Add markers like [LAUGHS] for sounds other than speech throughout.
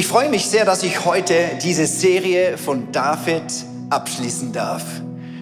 Ich freue mich sehr, dass ich heute diese Serie von David abschließen darf.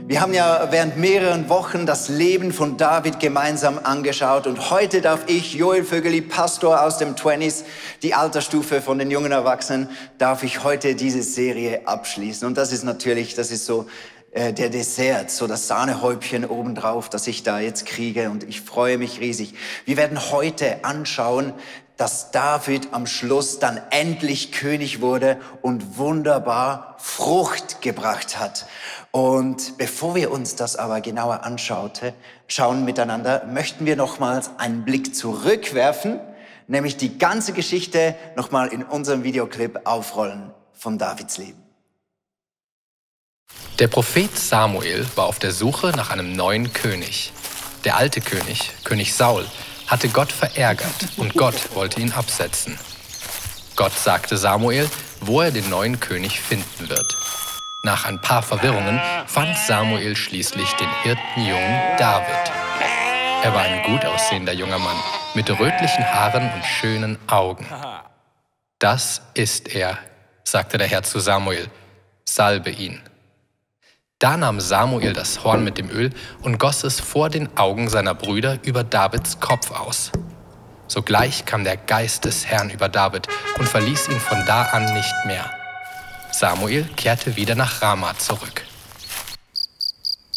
Wir haben ja während mehreren Wochen das Leben von David gemeinsam angeschaut und heute darf ich, Joel Vögeli, Pastor aus dem 20s, die Altersstufe von den jungen Erwachsenen, darf ich heute diese Serie abschließen. Und das ist natürlich, das ist so äh, der Dessert, so das Sahnehäubchen obendrauf, das ich da jetzt kriege und ich freue mich riesig. Wir werden heute anschauen, dass David am Schluss dann endlich König wurde und wunderbar Frucht gebracht hat. Und bevor wir uns das aber genauer anschaute, schauen miteinander, möchten wir nochmals einen Blick zurückwerfen, nämlich die ganze Geschichte nochmal in unserem Videoclip aufrollen von Davids Leben. Der Prophet Samuel war auf der Suche nach einem neuen König. Der alte König, König Saul, hatte Gott verärgert und Gott wollte ihn absetzen. Gott sagte Samuel, wo er den neuen König finden wird. Nach ein paar Verwirrungen fand Samuel schließlich den Hirtenjungen David. Er war ein gut aussehender junger Mann mit rötlichen Haaren und schönen Augen. Das ist er, sagte der Herr zu Samuel, salbe ihn. Da nahm Samuel das Horn mit dem Öl und goss es vor den Augen seiner Brüder über Davids Kopf aus. Sogleich kam der Geist des Herrn über David und verließ ihn von da an nicht mehr. Samuel kehrte wieder nach Rama zurück.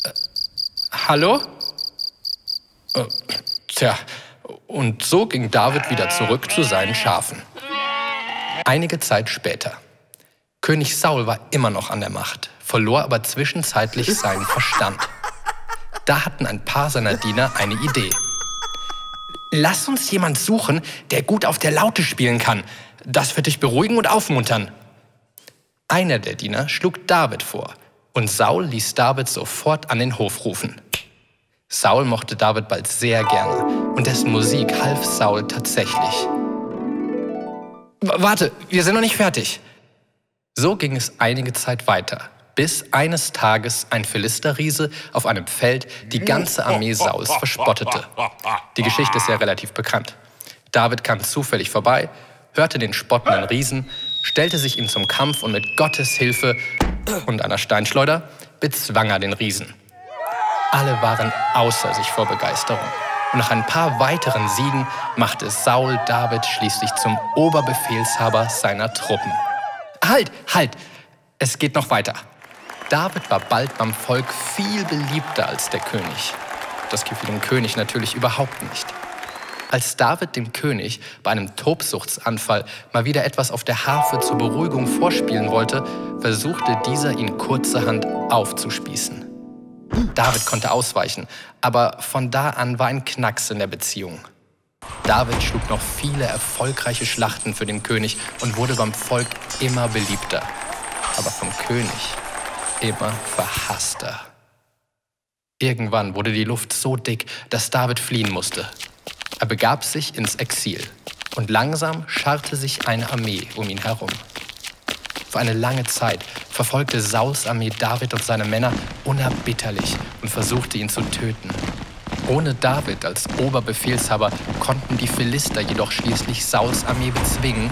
Äh, hallo? Äh, tja, und so ging David wieder zurück zu seinen Schafen. Einige Zeit später. König Saul war immer noch an der Macht verlor aber zwischenzeitlich seinen Verstand. Da hatten ein paar seiner Diener eine Idee. Lass uns jemand suchen, der gut auf der Laute spielen kann. Das wird dich beruhigen und aufmuntern. Einer der Diener schlug David vor und Saul ließ David sofort an den Hof rufen. Saul mochte David bald sehr gerne und dessen Musik half Saul tatsächlich. W warte, wir sind noch nicht fertig. So ging es einige Zeit weiter bis eines Tages ein Philisterriese auf einem Feld die ganze Armee Sauls verspottete. Die Geschichte ist ja relativ bekannt. David kam zufällig vorbei, hörte den spottenden Riesen, stellte sich ihm zum Kampf und mit Gottes Hilfe und einer Steinschleuder bezwang er den Riesen. Alle waren außer sich vor Begeisterung. Und nach ein paar weiteren Siegen machte Saul David schließlich zum Oberbefehlshaber seiner Truppen. Halt, halt, es geht noch weiter. David war bald beim Volk viel beliebter als der König. Das gefiel dem König natürlich überhaupt nicht. Als David dem König bei einem Tobsuchtsanfall mal wieder etwas auf der Harfe zur Beruhigung vorspielen wollte, versuchte dieser ihn kurzerhand aufzuspießen. David konnte ausweichen, aber von da an war ein Knacks in der Beziehung. David schlug noch viele erfolgreiche Schlachten für den König und wurde beim Volk immer beliebter. Aber vom König immer verhasster. Irgendwann wurde die Luft so dick, dass David fliehen musste. Er begab sich ins Exil und langsam scharrte sich eine Armee um ihn herum. Für eine lange Zeit verfolgte Sauls Armee David und seine Männer unerbitterlich und versuchte ihn zu töten. Ohne David als Oberbefehlshaber konnten die Philister jedoch schließlich Sauls Armee bezwingen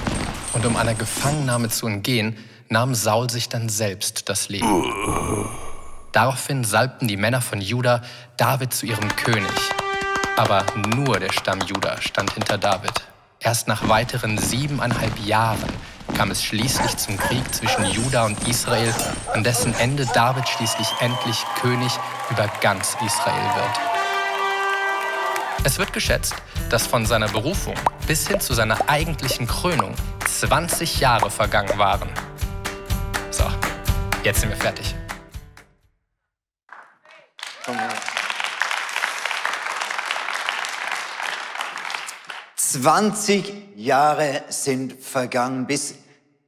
und um einer Gefangennahme zu entgehen, nahm Saul sich dann selbst das Leben. Daraufhin salbten die Männer von Juda David zu ihrem König. Aber nur der Stamm Juda stand hinter David. Erst nach weiteren siebeneinhalb Jahren kam es schließlich zum Krieg zwischen Juda und Israel, an dessen Ende David schließlich endlich König über ganz Israel wird. Es wird geschätzt, dass von seiner Berufung bis hin zu seiner eigentlichen Krönung 20 Jahre vergangen waren. Jetzt sind wir fertig. Zwanzig Jahre sind vergangen, bis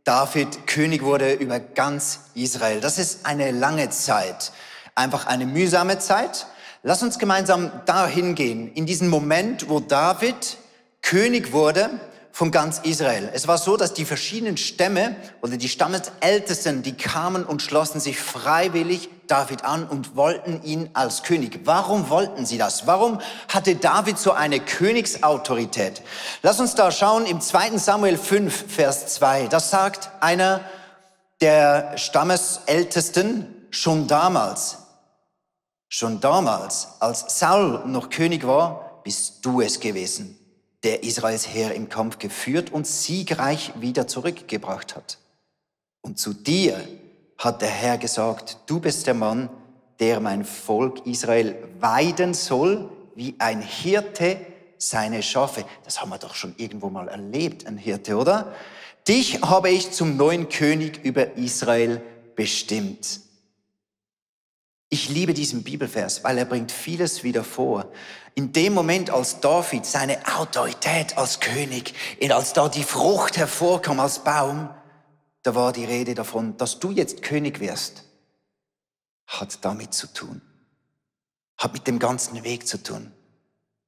David König wurde über ganz Israel. Das ist eine lange Zeit, einfach eine mühsame Zeit. Lass uns gemeinsam dahin gehen, in diesen Moment, wo David König wurde von ganz Israel. Es war so, dass die verschiedenen Stämme oder die Stammesältesten, die kamen und schlossen sich freiwillig David an und wollten ihn als König. Warum wollten sie das? Warum hatte David so eine Königsautorität? Lass uns da schauen im 2. Samuel 5, Vers 2. Das sagt einer der Stammesältesten schon damals. Schon damals, als Saul noch König war, bist du es gewesen der Israels Heer im Kampf geführt und siegreich wieder zurückgebracht hat. Und zu dir hat der Herr gesagt, du bist der Mann, der mein Volk Israel weiden soll, wie ein Hirte seine Schafe. Das haben wir doch schon irgendwo mal erlebt, ein Hirte, oder? Dich habe ich zum neuen König über Israel bestimmt. Ich liebe diesen Bibelvers, weil er bringt vieles wieder vor. In dem Moment, als David seine Autorität als König, als da die Frucht hervorkam als Baum, da war die Rede davon, dass du jetzt König wirst, hat damit zu tun. Hat mit dem ganzen Weg zu tun.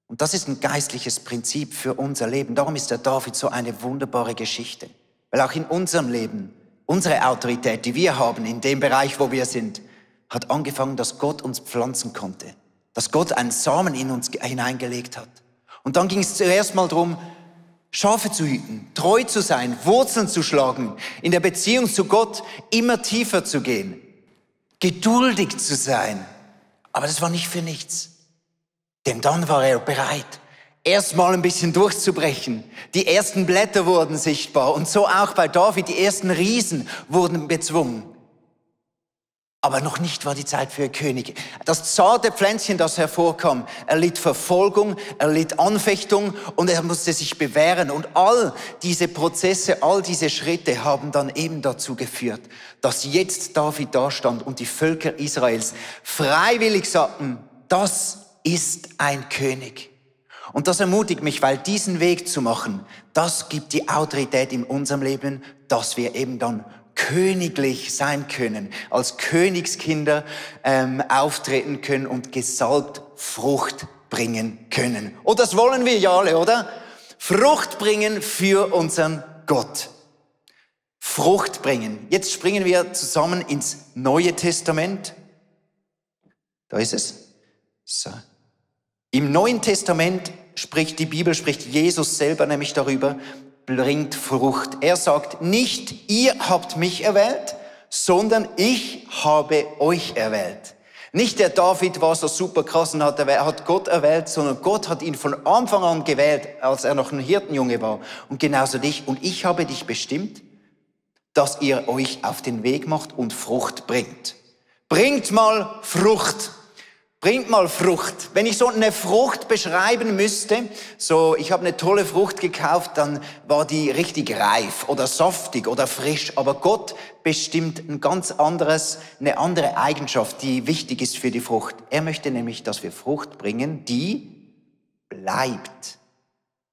Und das ist ein geistliches Prinzip für unser Leben. Darum ist der David so eine wunderbare Geschichte. Weil auch in unserem Leben, unsere Autorität, die wir haben, in dem Bereich, wo wir sind, hat angefangen, dass Gott uns pflanzen konnte dass Gott einen Samen in uns hineingelegt hat. Und dann ging es zuerst mal darum, Schafe zu hüten, treu zu sein, Wurzeln zu schlagen, in der Beziehung zu Gott immer tiefer zu gehen, geduldig zu sein. Aber das war nicht für nichts. Denn dann war er bereit, erstmal ein bisschen durchzubrechen. Die ersten Blätter wurden sichtbar und so auch bei David, die ersten Riesen wurden bezwungen. Aber noch nicht war die Zeit für König. Das zarte Pflänzchen, das hervorkam, erlitt Verfolgung, erlitt Anfechtung und er musste sich bewähren. Und all diese Prozesse, all diese Schritte haben dann eben dazu geführt, dass jetzt David dastand und die Völker Israels freiwillig sagten, das ist ein König. Und das ermutigt mich, weil diesen Weg zu machen, das gibt die Autorität in unserem Leben, dass wir eben dann königlich sein können, als Königskinder ähm, auftreten können und gesalbt Frucht bringen können. Und das wollen wir ja alle, oder? Frucht bringen für unseren Gott. Frucht bringen. Jetzt springen wir zusammen ins Neue Testament. Da ist es. So. Im Neuen Testament spricht die Bibel, spricht Jesus selber nämlich darüber, bringt Frucht. Er sagt, nicht ihr habt mich erwählt, sondern ich habe euch erwählt. Nicht der David war so super krass und hat, hat Gott erwählt, sondern Gott hat ihn von Anfang an gewählt, als er noch ein Hirtenjunge war. Und genauso dich. Und ich habe dich bestimmt, dass ihr euch auf den Weg macht und Frucht bringt. Bringt mal Frucht. Bringt mal Frucht. Wenn ich so eine Frucht beschreiben müsste, so ich habe eine tolle Frucht gekauft, dann war die richtig reif oder saftig oder frisch. Aber Gott bestimmt ein ganz anderes, eine andere Eigenschaft, die wichtig ist für die Frucht. Er möchte nämlich, dass wir Frucht bringen, die bleibt.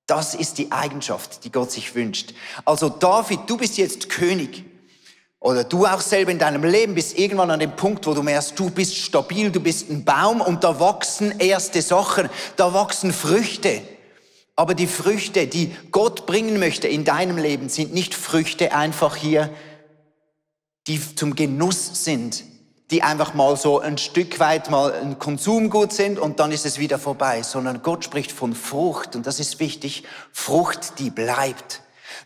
Das ist die Eigenschaft, die Gott sich wünscht. Also David, du bist jetzt König. Oder du auch selber in deinem Leben bist irgendwann an dem Punkt, wo du merkst, du bist stabil, du bist ein Baum und da wachsen erste Sachen, da wachsen Früchte. Aber die Früchte, die Gott bringen möchte in deinem Leben, sind nicht Früchte einfach hier, die zum Genuss sind, die einfach mal so ein Stück weit mal ein Konsumgut sind und dann ist es wieder vorbei, sondern Gott spricht von Frucht und das ist wichtig, Frucht, die bleibt.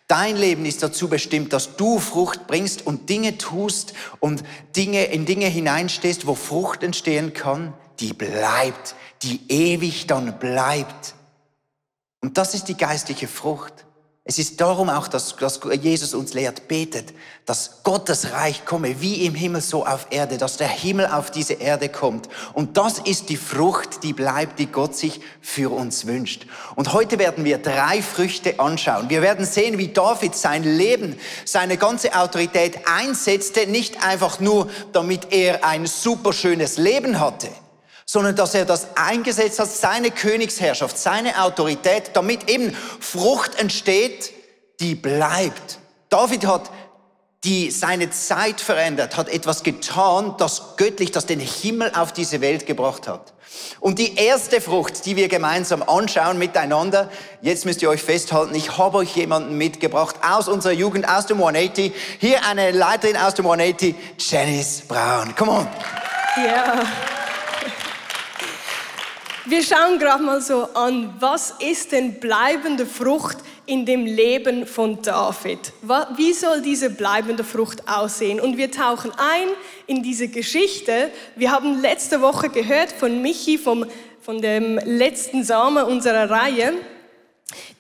Dein Leben ist dazu bestimmt, dass du Frucht bringst und Dinge tust und Dinge in Dinge hineinstehst, wo Frucht entstehen kann, die bleibt, die ewig dann bleibt. Und das ist die geistliche Frucht. Es ist darum auch, dass, dass Jesus uns lehrt, betet, dass Gottes Reich komme, wie im Himmel so auf Erde, dass der Himmel auf diese Erde kommt. Und das ist die Frucht, die bleibt, die Gott sich für uns wünscht. Und heute werden wir drei Früchte anschauen. Wir werden sehen, wie David sein Leben, seine ganze Autorität einsetzte, nicht einfach nur, damit er ein superschönes Leben hatte, sondern dass er das eingesetzt hat, seine Königsherrschaft, seine Autorität, damit eben Frucht entsteht, die bleibt. David hat die seine Zeit verändert, hat etwas getan, das göttlich, das den Himmel auf diese Welt gebracht hat. Und die erste Frucht, die wir gemeinsam anschauen miteinander, jetzt müsst ihr euch festhalten, ich habe euch jemanden mitgebracht aus unserer Jugend, aus dem 180. Hier eine Leiterin aus dem 180, Janice Braun. Come on. Ja. Wir schauen gerade mal so an, was ist denn bleibende Frucht in dem Leben von David? Wie soll diese bleibende Frucht aussehen? Und wir tauchen ein in diese Geschichte. Wir haben letzte Woche gehört von Michi, vom, von dem letzten Samen unserer Reihe,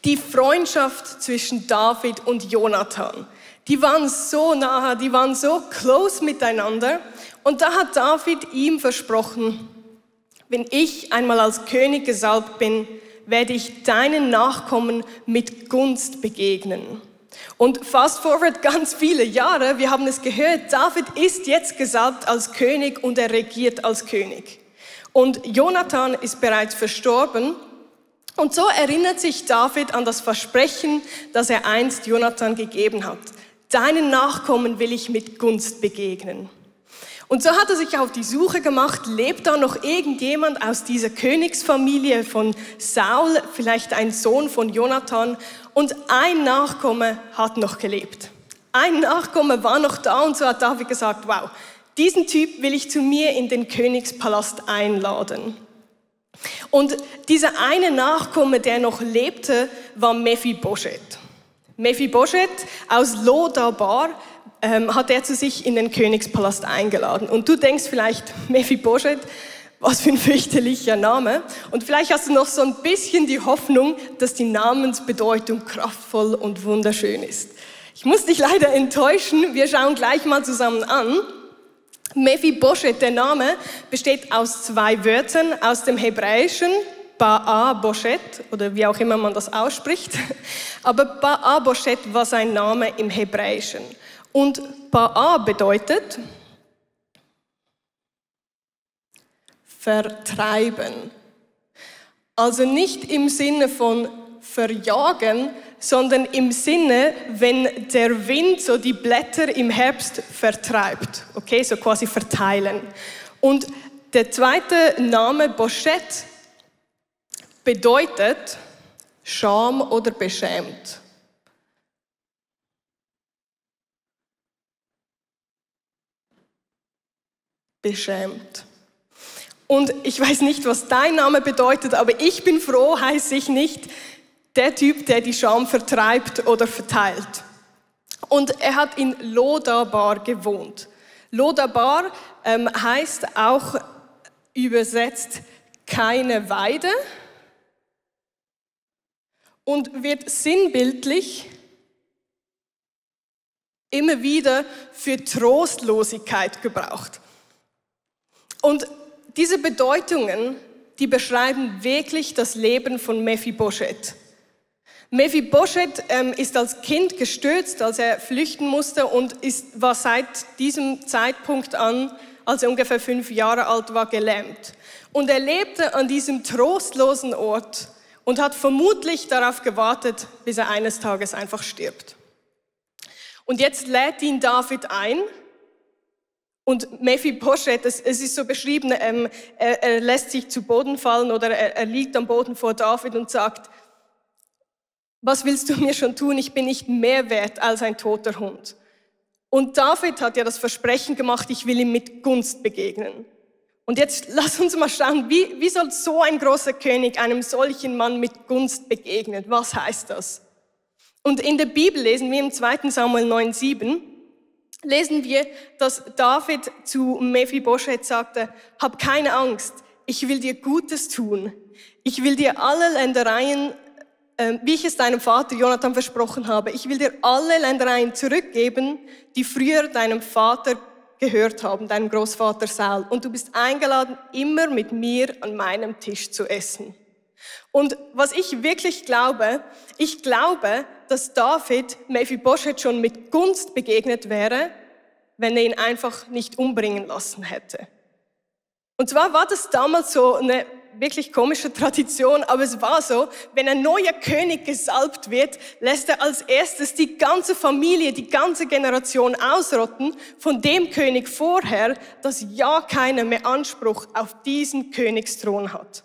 die Freundschaft zwischen David und Jonathan. Die waren so nahe, die waren so close miteinander. Und da hat David ihm versprochen, wenn ich einmal als König gesalbt bin, werde ich deinen Nachkommen mit Gunst begegnen. Und fast forward ganz viele Jahre, wir haben es gehört, David ist jetzt gesalbt als König und er regiert als König. Und Jonathan ist bereits verstorben. Und so erinnert sich David an das Versprechen, das er einst Jonathan gegeben hat. Deinen Nachkommen will ich mit Gunst begegnen. Und so hat er sich auf die Suche gemacht, lebt da noch irgendjemand aus dieser Königsfamilie von Saul, vielleicht ein Sohn von Jonathan, und ein Nachkomme hat noch gelebt. Ein Nachkomme war noch da und so hat David gesagt, wow, diesen Typ will ich zu mir in den Königspalast einladen. Und dieser eine Nachkomme, der noch lebte, war Mephibosheth. Mephibosheth aus Lodabar ähm, hat er zu sich in den Königspalast eingeladen. Und du denkst vielleicht, Mephibosheth, was für ein fürchterlicher Name. Und vielleicht hast du noch so ein bisschen die Hoffnung, dass die Namensbedeutung kraftvoll und wunderschön ist. Ich muss dich leider enttäuschen. Wir schauen gleich mal zusammen an. Mephibosheth, der Name, besteht aus zwei Wörtern aus dem Hebräischen. Ba'a Boshet oder wie auch immer man das ausspricht. [LAUGHS] Aber Ba'a Boshet war sein Name im Hebräischen. Und Ba'a bedeutet vertreiben. Also nicht im Sinne von verjagen, sondern im Sinne, wenn der Wind so die Blätter im Herbst vertreibt. Okay, so quasi verteilen. Und der zweite Name Boschet bedeutet Scham oder beschämt. Beschämt. Und ich weiß nicht, was dein Name bedeutet, aber ich bin froh, heiße ich nicht der Typ, der die Scham vertreibt oder verteilt. Und er hat in Lodabar gewohnt. Lodabar ähm, heißt auch übersetzt keine Weide und wird sinnbildlich immer wieder für Trostlosigkeit gebraucht. Und diese Bedeutungen, die beschreiben wirklich das Leben von Mephibosheth. Mephibosheth ähm, ist als Kind gestürzt, als er flüchten musste und ist, war seit diesem Zeitpunkt an, als er ungefähr fünf Jahre alt war, gelähmt. Und er lebte an diesem trostlosen Ort und hat vermutlich darauf gewartet, bis er eines Tages einfach stirbt. Und jetzt lädt ihn David ein, und Mephibosheth, es, es ist so beschrieben, ähm, er, er, lässt sich zu Boden fallen oder er, er liegt am Boden vor David und sagt, was willst du mir schon tun? Ich bin nicht mehr wert als ein toter Hund. Und David hat ja das Versprechen gemacht, ich will ihm mit Gunst begegnen. Und jetzt lass uns mal schauen, wie, wie soll so ein großer König einem solchen Mann mit Gunst begegnen? Was heißt das? Und in der Bibel lesen wir im 2. Samuel 9,7, lesen wir, dass David zu Mephibosheth sagte, hab keine Angst, ich will dir Gutes tun. Ich will dir alle Ländereien, äh, wie ich es deinem Vater Jonathan versprochen habe, ich will dir alle Ländereien zurückgeben, die früher deinem Vater gehört haben, deinem Großvater Saul. Und du bist eingeladen, immer mit mir an meinem Tisch zu essen. Und was ich wirklich glaube, ich glaube, dass David Mephibosheth schon mit Gunst begegnet wäre, wenn er ihn einfach nicht umbringen lassen hätte. Und zwar war das damals so eine wirklich komische Tradition, aber es war so, wenn ein neuer König gesalbt wird, lässt er als erstes die ganze Familie, die ganze Generation ausrotten von dem König vorher, dass ja keiner mehr Anspruch auf diesen Königsthron hat.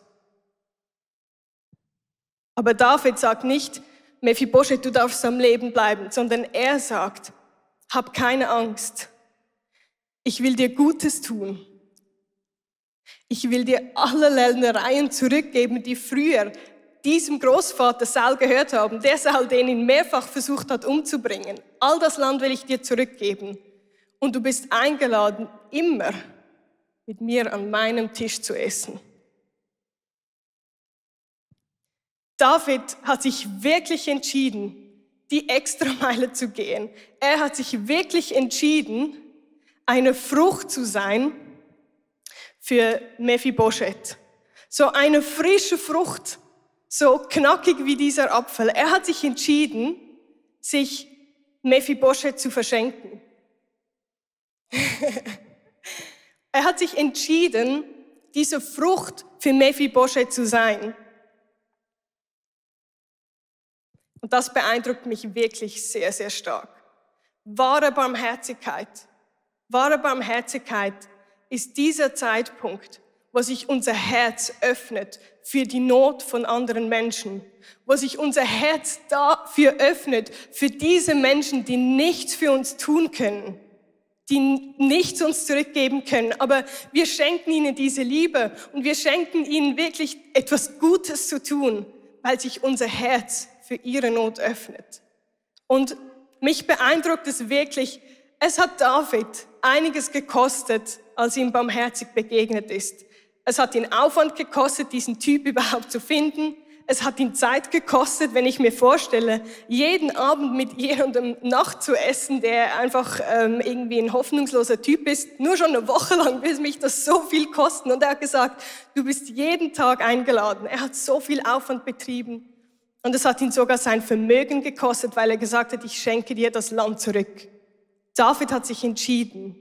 Aber David sagt nicht, Mephibosheth, du darfst am Leben bleiben, sondern er sagt, hab keine Angst. Ich will dir Gutes tun. Ich will dir alle Ländereien zurückgeben, die früher diesem Großvater Saul gehört haben, der Saul, den ihn mehrfach versucht hat umzubringen. All das Land will ich dir zurückgeben. Und du bist eingeladen, immer mit mir an meinem Tisch zu essen. David hat sich wirklich entschieden, die Extrameile zu gehen. Er hat sich wirklich entschieden, eine Frucht zu sein für Mephibosheth. So eine frische Frucht, so knackig wie dieser Apfel. Er hat sich entschieden, sich Mephibosheth zu verschenken. [LAUGHS] er hat sich entschieden, diese Frucht für Mephibosheth zu sein. Und das beeindruckt mich wirklich sehr, sehr stark. Wahre Barmherzigkeit, wahre Barmherzigkeit ist dieser Zeitpunkt, wo sich unser Herz öffnet für die Not von anderen Menschen, wo sich unser Herz dafür öffnet, für diese Menschen, die nichts für uns tun können, die nichts uns zurückgeben können, aber wir schenken ihnen diese Liebe und wir schenken ihnen wirklich etwas Gutes zu tun, weil sich unser Herz für ihre Not öffnet. Und mich beeindruckt es wirklich, es hat David einiges gekostet, als ihm barmherzig begegnet ist. Es hat ihn Aufwand gekostet, diesen Typ überhaupt zu finden. Es hat ihn Zeit gekostet, wenn ich mir vorstelle, jeden Abend mit jemandem Nacht zu essen, der einfach ähm, irgendwie ein hoffnungsloser Typ ist. Nur schon eine Woche lang will mich das so viel kosten. Und er hat gesagt, du bist jeden Tag eingeladen. Er hat so viel Aufwand betrieben. Und es hat ihn sogar sein Vermögen gekostet, weil er gesagt hat, ich schenke dir das Land zurück. David hat sich entschieden,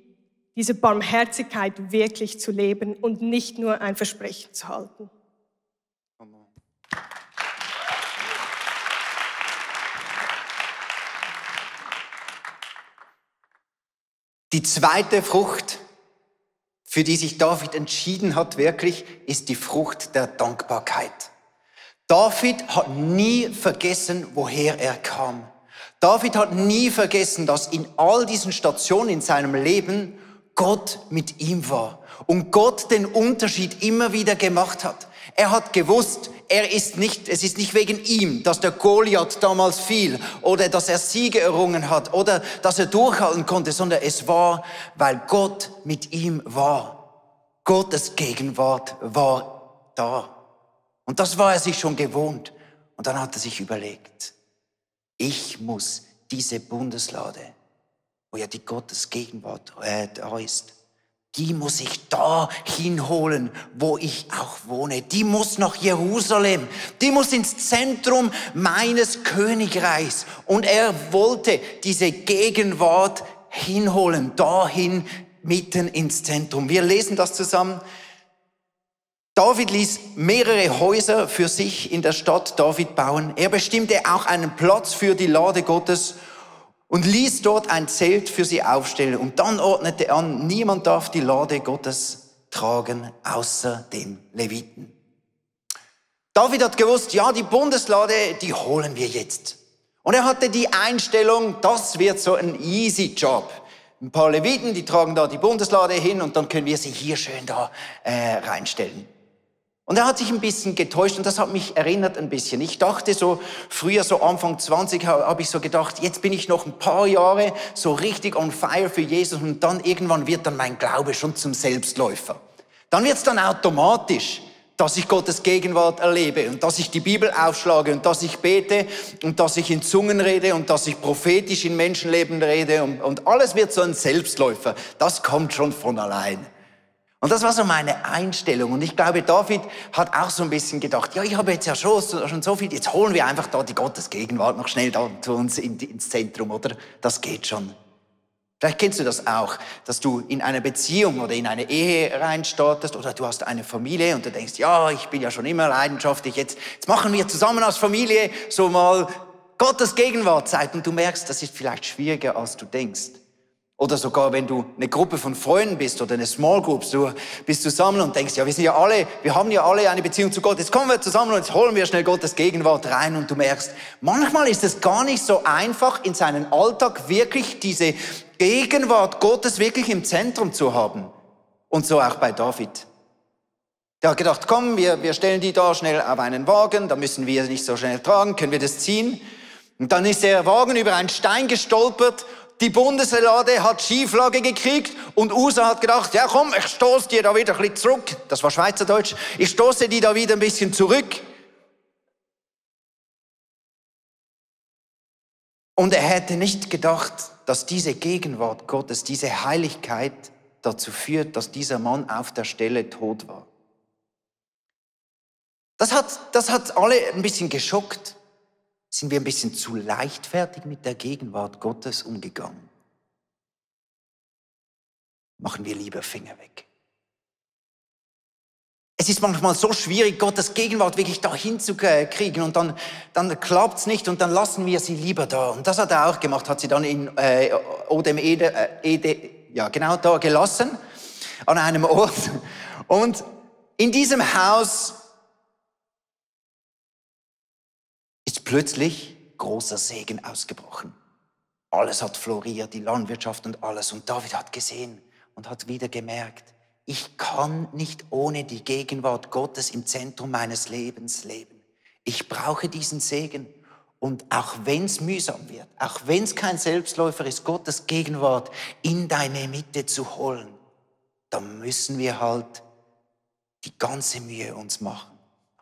diese Barmherzigkeit wirklich zu leben und nicht nur ein Versprechen zu halten. Die zweite Frucht, für die sich David entschieden hat, wirklich, ist die Frucht der Dankbarkeit. David hat nie vergessen, woher er kam. David hat nie vergessen, dass in all diesen Stationen in seinem Leben Gott mit ihm war und Gott den Unterschied immer wieder gemacht hat. Er hat gewusst, er ist nicht, es ist nicht wegen ihm, dass der Goliath damals fiel oder dass er Siege errungen hat oder dass er durchhalten konnte, sondern es war, weil Gott mit ihm war. Gottes Gegenwart war da. Und das war er sich schon gewohnt. Und dann hat er sich überlegt, ich muss diese Bundeslade, wo ja die Gottes Gegenwart äh, da ist, die muss ich da hinholen, wo ich auch wohne. Die muss nach Jerusalem. Die muss ins Zentrum meines Königreichs. Und er wollte diese Gegenwart hinholen, dahin mitten ins Zentrum. Wir lesen das zusammen David ließ mehrere Häuser für sich in der Stadt David bauen. Er bestimmte auch einen Platz für die Lade Gottes und ließ dort ein Zelt für sie aufstellen. Und dann ordnete er an, niemand darf die Lade Gottes tragen, außer den Leviten. David hat gewusst, ja, die Bundeslade, die holen wir jetzt. Und er hatte die Einstellung, das wird so ein easy Job. Ein paar Leviten, die tragen da die Bundeslade hin und dann können wir sie hier schön da äh, reinstellen. Und er hat sich ein bisschen getäuscht und das hat mich erinnert ein bisschen. Ich dachte so, früher so Anfang 20 habe ich so gedacht, jetzt bin ich noch ein paar Jahre so richtig on fire für Jesus und dann irgendwann wird dann mein Glaube schon zum Selbstläufer. Dann wird es dann automatisch, dass ich Gottes Gegenwart erlebe und dass ich die Bibel aufschlage und dass ich bete und dass ich in Zungen rede und dass ich prophetisch in Menschenleben rede und, und alles wird so ein Selbstläufer. Das kommt schon von allein. Und das war so meine Einstellung. Und ich glaube, David hat auch so ein bisschen gedacht, ja, ich habe jetzt ja schon, schon so viel, jetzt holen wir einfach da die Gottesgegenwart noch schnell da zu uns ins Zentrum, oder? Das geht schon. Vielleicht kennst du das auch, dass du in eine Beziehung oder in eine Ehe reinstartest oder du hast eine Familie und du denkst, ja, ich bin ja schon immer leidenschaftlich, jetzt, jetzt machen wir zusammen als Familie so mal Gottes Gegenwartzeit und du merkst, das ist vielleicht schwieriger, als du denkst. Oder sogar, wenn du eine Gruppe von Freunden bist oder eine Small Group, du bist zusammen und denkst, ja, wir sind ja alle, wir haben ja alle eine Beziehung zu Gott. Jetzt kommen wir zusammen und jetzt holen wir schnell Gottes Gegenwart rein und du merkst, manchmal ist es gar nicht so einfach, in seinen Alltag wirklich diese Gegenwart Gottes wirklich im Zentrum zu haben. Und so auch bei David. Der hat gedacht, komm, wir, wir stellen die da schnell auf einen Wagen, da müssen wir nicht so schnell tragen, können wir das ziehen. Und dann ist der Wagen über einen Stein gestolpert die Bundeslade hat Schieflage gekriegt und USA hat gedacht, ja komm, ich stoße dir da wieder ein bisschen zurück. Das war Schweizerdeutsch. Ich stoße die da wieder ein bisschen zurück. Und er hätte nicht gedacht, dass diese Gegenwart Gottes, diese Heiligkeit dazu führt, dass dieser Mann auf der Stelle tot war. Das hat, das hat alle ein bisschen geschockt. Sind wir ein bisschen zu leichtfertig mit der Gegenwart Gottes umgegangen? Machen wir lieber Finger weg. Es ist manchmal so schwierig, Gottes Gegenwart wirklich da hinzukriegen und dann, dann klappt's nicht und dann lassen wir sie lieber da. Und das hat er auch gemacht, hat sie dann in äh, Odem Ede, äh, Ede, ja genau da gelassen, an einem Ort. Und in diesem Haus plötzlich großer Segen ausgebrochen. Alles hat floriert, die Landwirtschaft und alles. Und David hat gesehen und hat wieder gemerkt, ich kann nicht ohne die Gegenwart Gottes im Zentrum meines Lebens leben. Ich brauche diesen Segen. Und auch wenn es mühsam wird, auch wenn es kein Selbstläufer ist, Gottes Gegenwart in deine Mitte zu holen, dann müssen wir halt die ganze Mühe uns machen.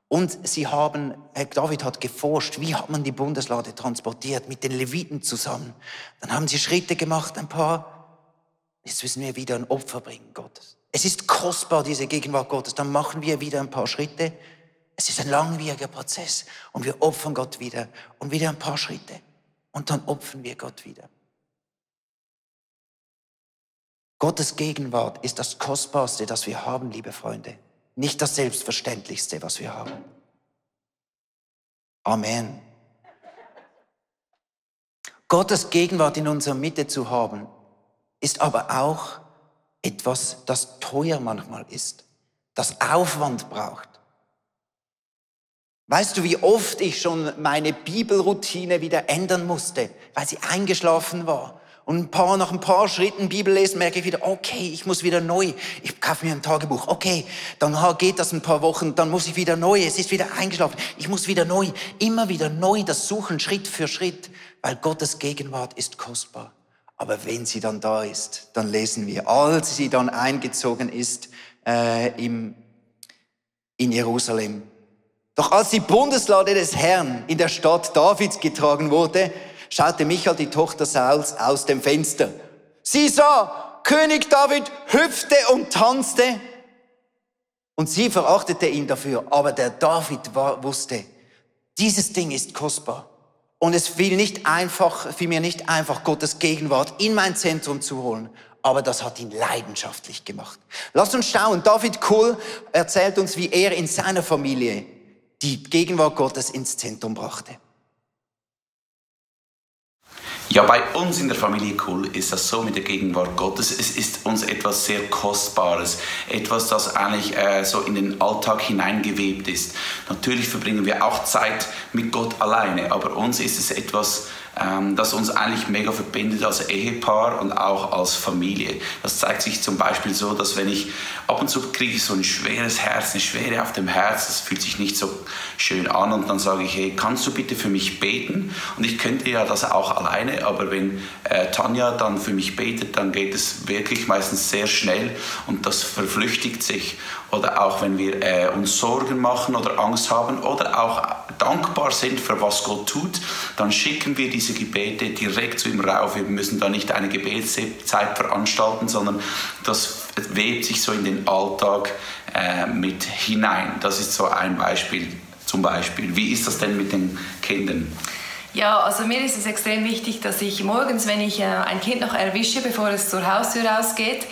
Und sie haben, David hat geforscht, wie hat man die Bundeslade transportiert mit den Leviten zusammen. Dann haben sie Schritte gemacht, ein paar. Jetzt müssen wir wieder ein Opfer bringen, Gottes. Es ist kostbar, diese Gegenwart Gottes. Dann machen wir wieder ein paar Schritte. Es ist ein langwieriger Prozess. Und wir opfern Gott wieder und wieder ein paar Schritte. Und dann opfern wir Gott wieder. Gottes Gegenwart ist das Kostbarste, das wir haben, liebe Freunde nicht das Selbstverständlichste, was wir haben. Amen. Gottes Gegenwart in unserer Mitte zu haben, ist aber auch etwas, das teuer manchmal ist, das Aufwand braucht. Weißt du, wie oft ich schon meine Bibelroutine wieder ändern musste, weil sie eingeschlafen war und ein paar, nach ein paar Schritten Bibel lesen, merke ich wieder, okay, ich muss wieder neu. Ich kaufe mir ein Tagebuch. Okay, dann geht das ein paar Wochen, dann muss ich wieder neu. Es ist wieder eingeschlafen. Ich muss wieder neu. Immer wieder neu das suchen, Schritt für Schritt, weil Gottes Gegenwart ist kostbar. Aber wenn sie dann da ist, dann lesen wir, als sie dann eingezogen ist äh, im, in Jerusalem. Doch als die Bundeslade des Herrn in der Stadt Davids getragen wurde, schaute Michael, die Tochter Sauls, aus dem Fenster. Sie sah, König David hüpfte und tanzte. Und sie verachtete ihn dafür. Aber der David war, wusste, dieses Ding ist kostbar. Und es fiel nicht einfach, fiel mir nicht einfach, Gottes Gegenwart in mein Zentrum zu holen. Aber das hat ihn leidenschaftlich gemacht. Lasst uns schauen. David Kohl erzählt uns, wie er in seiner Familie die Gegenwart Gottes ins Zentrum brachte. Ja, bei uns in der Familie Cool ist das so mit der Gegenwart Gottes. Es ist uns etwas sehr Kostbares, etwas, das eigentlich äh, so in den Alltag hineingewebt ist. Natürlich verbringen wir auch Zeit mit Gott alleine, aber uns ist es etwas, ähm, das uns eigentlich mega verbindet als Ehepaar und auch als Familie. Das zeigt sich zum Beispiel so, dass wenn ich ab und zu kriege so ein schweres Herz, eine Schwere auf dem Herz, das fühlt sich nicht so schön an und dann sage ich, hey, kannst du bitte für mich beten? Und ich könnte ja das auch alleine, aber wenn äh, Tanja dann für mich betet, dann geht es wirklich meistens sehr schnell und das verflüchtigt sich. Oder auch wenn wir äh, uns Sorgen machen oder Angst haben oder auch dankbar sind für was Gott tut, dann schicken wir diese Gebete direkt zu ihm rauf. Wir müssen da nicht eine Gebetszeit veranstalten, sondern das webt sich so in den Alltag äh, mit hinein. Das ist so ein Beispiel zum Beispiel. Wie ist das denn mit den Kindern? Ja, also mir ist es extrem wichtig, dass ich morgens, wenn ich äh, ein Kind noch erwische, bevor es zur Haustür rausgeht,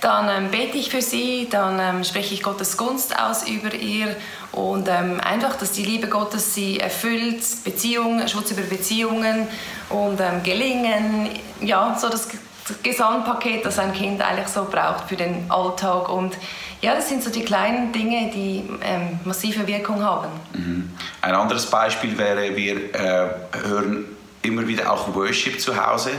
dann ähm, bete ich für sie, dann ähm, spreche ich Gottes Gunst aus über ihr und ähm, einfach, dass die Liebe Gottes sie erfüllt, Beziehungen, Schutz über Beziehungen und ähm, Gelingen, ja, so das Gesamtpaket, das ein Kind eigentlich so braucht für den Alltag und ja, das sind so die kleinen Dinge, die ähm, massive Wirkung haben. Mhm. Ein anderes Beispiel wäre, wir äh, hören immer wieder auch Worship zu Hause.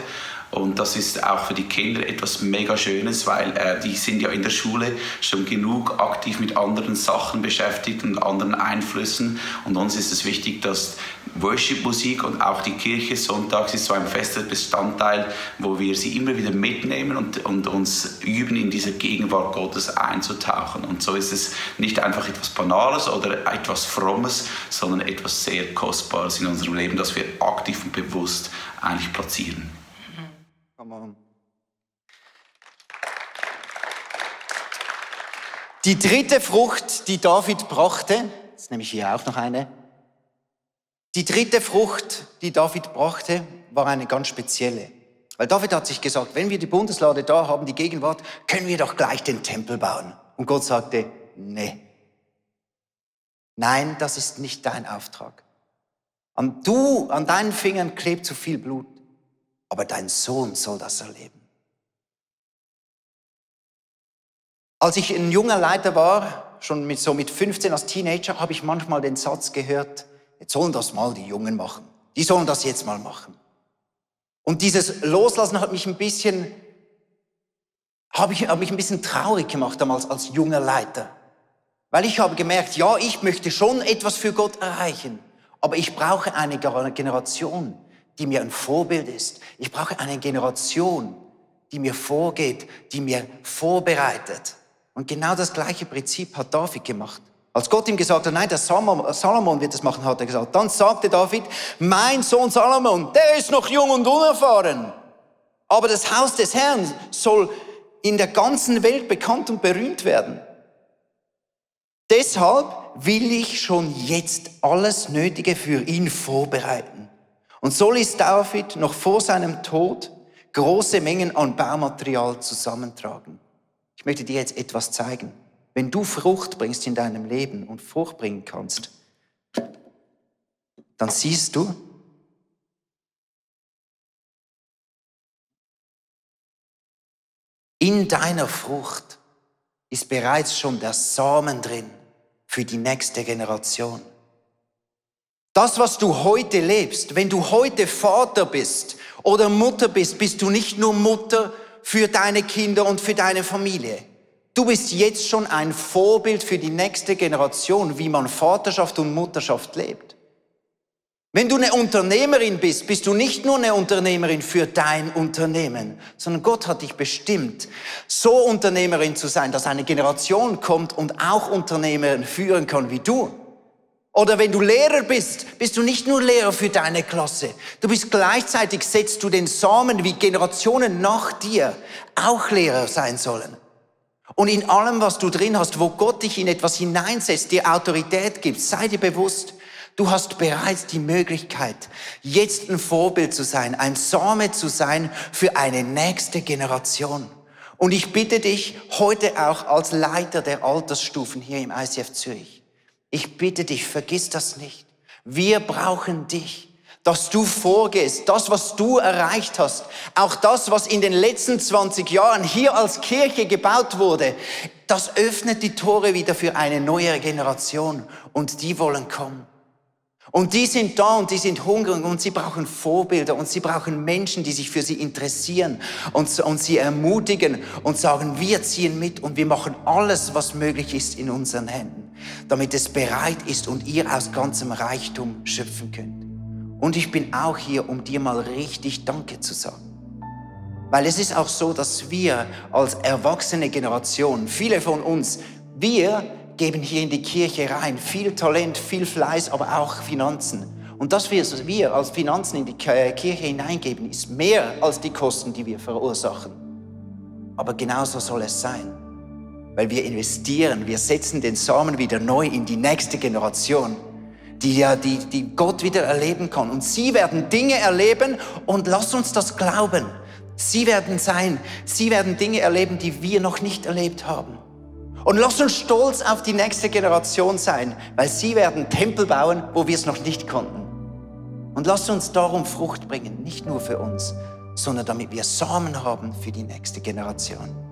Und das ist auch für die Kinder etwas mega Schönes, weil äh, die sind ja in der Schule schon genug aktiv mit anderen Sachen beschäftigt und anderen Einflüssen. Und uns ist es wichtig, dass Worship-Musik und auch die Kirche sonntags ist so ein fester Bestandteil, wo wir sie immer wieder mitnehmen und, und uns üben, in diese Gegenwart Gottes einzutauchen. Und so ist es nicht einfach etwas Banales oder etwas Frommes, sondern etwas sehr Kostbares in unserem Leben, das wir aktiv und bewusst eigentlich platzieren. Die dritte Frucht, die David brachte, ist nämlich hier auch noch eine, die dritte Frucht, die David brachte, war eine ganz spezielle. Weil David hat sich gesagt, wenn wir die Bundeslade da haben, die Gegenwart, können wir doch gleich den Tempel bauen. Und Gott sagte, nee. Nein, das ist nicht dein Auftrag. An du, an deinen Fingern klebt zu viel Blut, aber dein Sohn soll das erleben. Als ich ein junger Leiter war, schon mit, so mit 15 als Teenager, habe ich manchmal den Satz gehört, jetzt sollen das mal die Jungen machen. Die sollen das jetzt mal machen. Und dieses Loslassen hat mich ein bisschen, habe ich, habe mich ein bisschen traurig gemacht damals als junger Leiter. Weil ich habe gemerkt, ja, ich möchte schon etwas für Gott erreichen, aber ich brauche eine Generation, die mir ein Vorbild ist. Ich brauche eine Generation, die mir vorgeht, die mir vorbereitet. Und genau das gleiche Prinzip hat David gemacht. Als Gott ihm gesagt hat, nein, der Salomon wird das machen, hat er gesagt. Dann sagte David, mein Sohn Salomon, der ist noch jung und unerfahren. Aber das Haus des Herrn soll in der ganzen Welt bekannt und berühmt werden. Deshalb will ich schon jetzt alles Nötige für ihn vorbereiten. Und so ließ David noch vor seinem Tod große Mengen an Baumaterial zusammentragen. Ich möchte dir jetzt etwas zeigen. Wenn du Frucht bringst in deinem Leben und Frucht bringen kannst, dann siehst du, in deiner Frucht ist bereits schon der Samen drin für die nächste Generation. Das, was du heute lebst, wenn du heute Vater bist oder Mutter bist, bist du nicht nur Mutter, für deine Kinder und für deine Familie. Du bist jetzt schon ein Vorbild für die nächste Generation, wie man Vaterschaft und Mutterschaft lebt. Wenn du eine Unternehmerin bist, bist du nicht nur eine Unternehmerin für dein Unternehmen, sondern Gott hat dich bestimmt, so Unternehmerin zu sein, dass eine Generation kommt und auch Unternehmerin führen kann wie du. Oder wenn du Lehrer bist, bist du nicht nur Lehrer für deine Klasse. Du bist gleichzeitig, setzt du den Samen, wie Generationen nach dir auch Lehrer sein sollen. Und in allem, was du drin hast, wo Gott dich in etwas hineinsetzt, dir Autorität gibt, sei dir bewusst, du hast bereits die Möglichkeit, jetzt ein Vorbild zu sein, ein Same zu sein für eine nächste Generation. Und ich bitte dich heute auch als Leiter der Altersstufen hier im ICF Zürich, ich bitte dich, vergiss das nicht. Wir brauchen dich, dass du vorgehst, das, was du erreicht hast, auch das, was in den letzten 20 Jahren hier als Kirche gebaut wurde, das öffnet die Tore wieder für eine neue Generation und die wollen kommen. Und die sind da und die sind hungrig und sie brauchen Vorbilder und sie brauchen Menschen, die sich für sie interessieren und, und sie ermutigen und sagen, wir ziehen mit und wir machen alles, was möglich ist in unseren Händen, damit es bereit ist und ihr aus ganzem Reichtum schöpfen könnt. Und ich bin auch hier, um dir mal richtig Danke zu sagen. Weil es ist auch so, dass wir als erwachsene Generation, viele von uns, wir geben hier in die Kirche rein. Viel Talent, viel Fleiß, aber auch Finanzen. Und das, was wir als Finanzen in die Kirche hineingeben, ist mehr als die Kosten, die wir verursachen. Aber genauso soll es sein. Weil wir investieren, wir setzen den Samen wieder neu in die nächste Generation. die die, die Gott wieder erleben kann. Und sie werden Dinge erleben und lass uns das glauben. Sie werden sein, sie werden Dinge erleben, die wir noch nicht erlebt haben. Und lass uns stolz auf die nächste Generation sein, weil sie werden Tempel bauen, wo wir es noch nicht konnten. Und lass uns darum Frucht bringen, nicht nur für uns, sondern damit wir Samen haben für die nächste Generation.